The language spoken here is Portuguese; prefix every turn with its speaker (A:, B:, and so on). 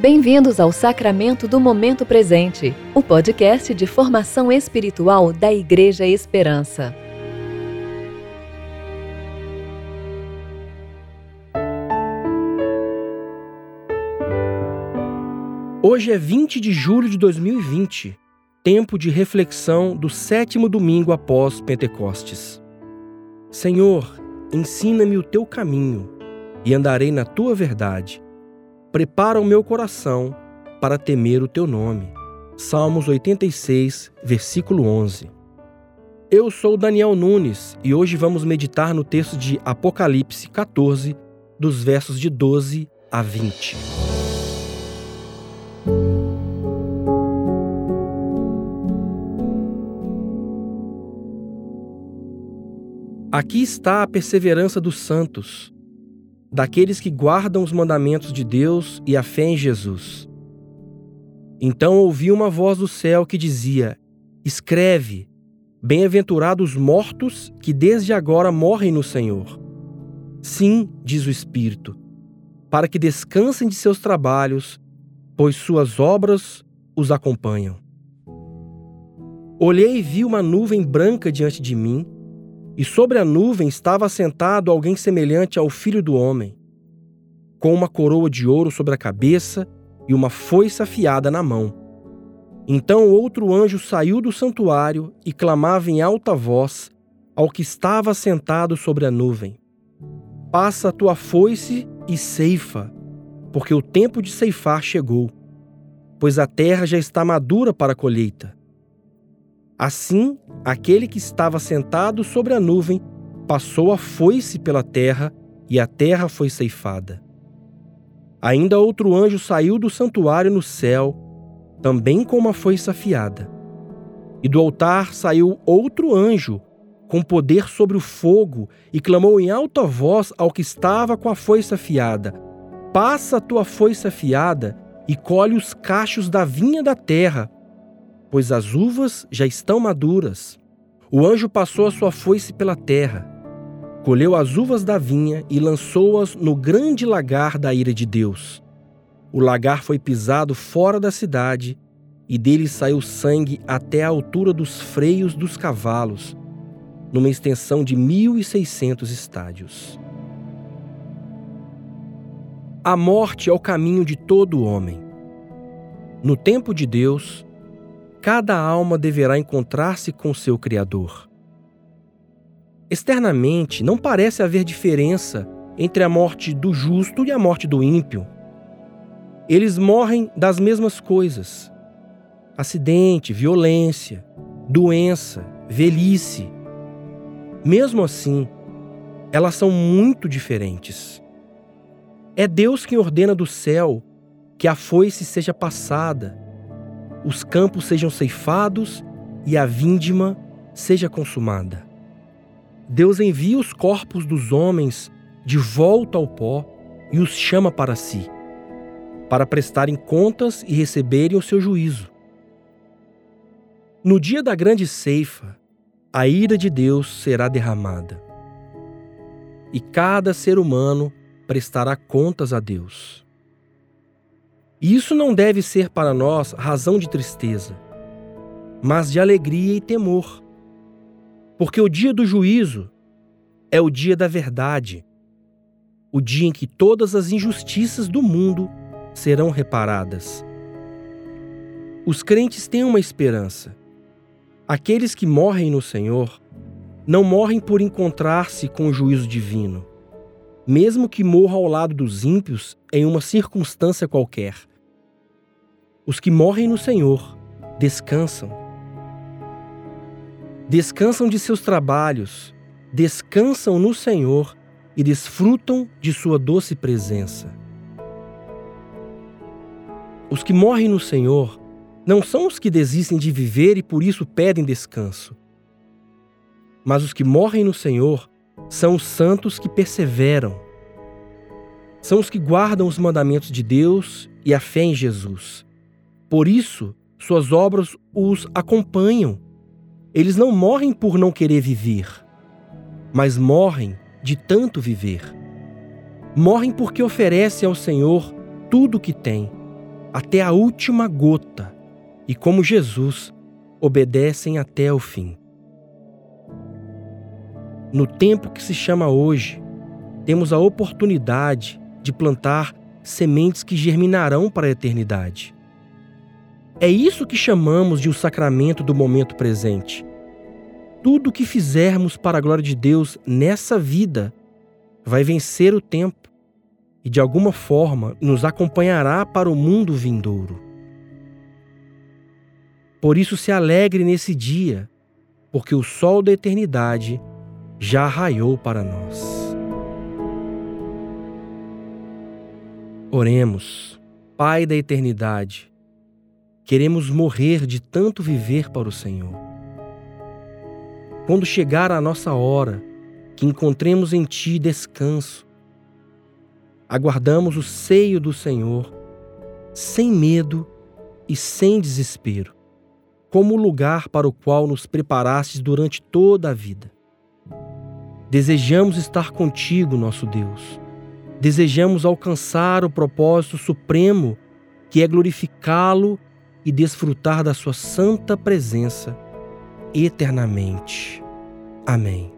A: Bem-vindos ao Sacramento do Momento Presente, o podcast de formação espiritual da Igreja Esperança.
B: Hoje é 20 de julho de 2020, tempo de reflexão do sétimo domingo após Pentecostes. Senhor, ensina-me o teu caminho e andarei na tua verdade Prepara o meu coração para temer o teu nome. Salmos 86, versículo 11. Eu sou Daniel Nunes e hoje vamos meditar no texto de Apocalipse 14, dos versos de 12 a 20. Aqui está a perseverança dos santos daqueles que guardam os mandamentos de Deus e a fé em Jesus. Então ouvi uma voz do céu que dizia: Escreve, bem-aventurados mortos que desde agora morrem no Senhor. Sim, diz o Espírito, para que descansem de seus trabalhos, pois suas obras os acompanham. Olhei e vi uma nuvem branca diante de mim e sobre a nuvem estava assentado alguém semelhante ao filho do homem, com uma coroa de ouro sobre a cabeça e uma foice afiada na mão. Então outro anjo saiu do santuário e clamava em alta voz ao que estava sentado sobre a nuvem: Passa a tua foice e ceifa, porque o tempo de ceifar chegou, pois a terra já está madura para a colheita. Assim, aquele que estava sentado sobre a nuvem passou a foice pela terra, e a terra foi ceifada. Ainda outro anjo saiu do santuário no céu, também com uma foice afiada. E do altar saiu outro anjo, com poder sobre o fogo, e clamou em alta voz ao que estava com a foice afiada: Passa a tua foice afiada e colhe os cachos da vinha da terra, pois as uvas já estão maduras. O anjo passou a sua foice pela terra, colheu as uvas da vinha e lançou-as no grande lagar da ira de Deus. O lagar foi pisado fora da cidade e dele saiu sangue até a altura dos freios dos cavalos, numa extensão de 1.600 estádios. A morte é o caminho de todo homem. No tempo de Deus, cada alma deverá encontrar-se com seu Criador. Externamente, não parece haver diferença entre a morte do justo e a morte do ímpio. Eles morrem das mesmas coisas: acidente, violência, doença, velhice. Mesmo assim, elas são muito diferentes. É Deus quem ordena do céu que a foice seja passada os campos sejam ceifados e a vindima seja consumada. Deus envia os corpos dos homens de volta ao pó e os chama para si, para prestarem contas e receberem o seu juízo. No dia da grande ceifa, a ira de Deus será derramada. E cada ser humano prestará contas a Deus. E isso não deve ser para nós razão de tristeza, mas de alegria e temor. Porque o dia do juízo é o dia da verdade, o dia em que todas as injustiças do mundo serão reparadas. Os crentes têm uma esperança. Aqueles que morrem no Senhor não morrem por encontrar-se com o juízo divino, mesmo que morra ao lado dos ímpios em uma circunstância qualquer. Os que morrem no Senhor descansam. Descansam de seus trabalhos, descansam no Senhor e desfrutam de sua doce presença. Os que morrem no Senhor não são os que desistem de viver e por isso pedem descanso. Mas os que morrem no Senhor são os santos que perseveram. São os que guardam os mandamentos de Deus e a fé em Jesus. Por isso, suas obras os acompanham. Eles não morrem por não querer viver, mas morrem de tanto viver. Morrem porque oferecem ao Senhor tudo o que têm até a última gota e, como Jesus, obedecem até o fim. No tempo que se chama hoje, temos a oportunidade de plantar sementes que germinarão para a eternidade. É isso que chamamos de o sacramento do momento presente. Tudo o que fizermos para a glória de Deus nessa vida vai vencer o tempo e, de alguma forma, nos acompanhará para o mundo vindouro. Por isso, se alegre nesse dia, porque o sol da eternidade já raiou para nós. Oremos, Pai da eternidade, queremos morrer de tanto viver para o Senhor. Quando chegar a nossa hora, que encontremos em Ti descanso, aguardamos o seio do Senhor, sem medo e sem desespero, como o lugar para o qual nos preparastes durante toda a vida. Desejamos estar contigo, nosso Deus. Desejamos alcançar o propósito supremo, que é glorificá-lo e desfrutar da sua santa presença eternamente. Amém.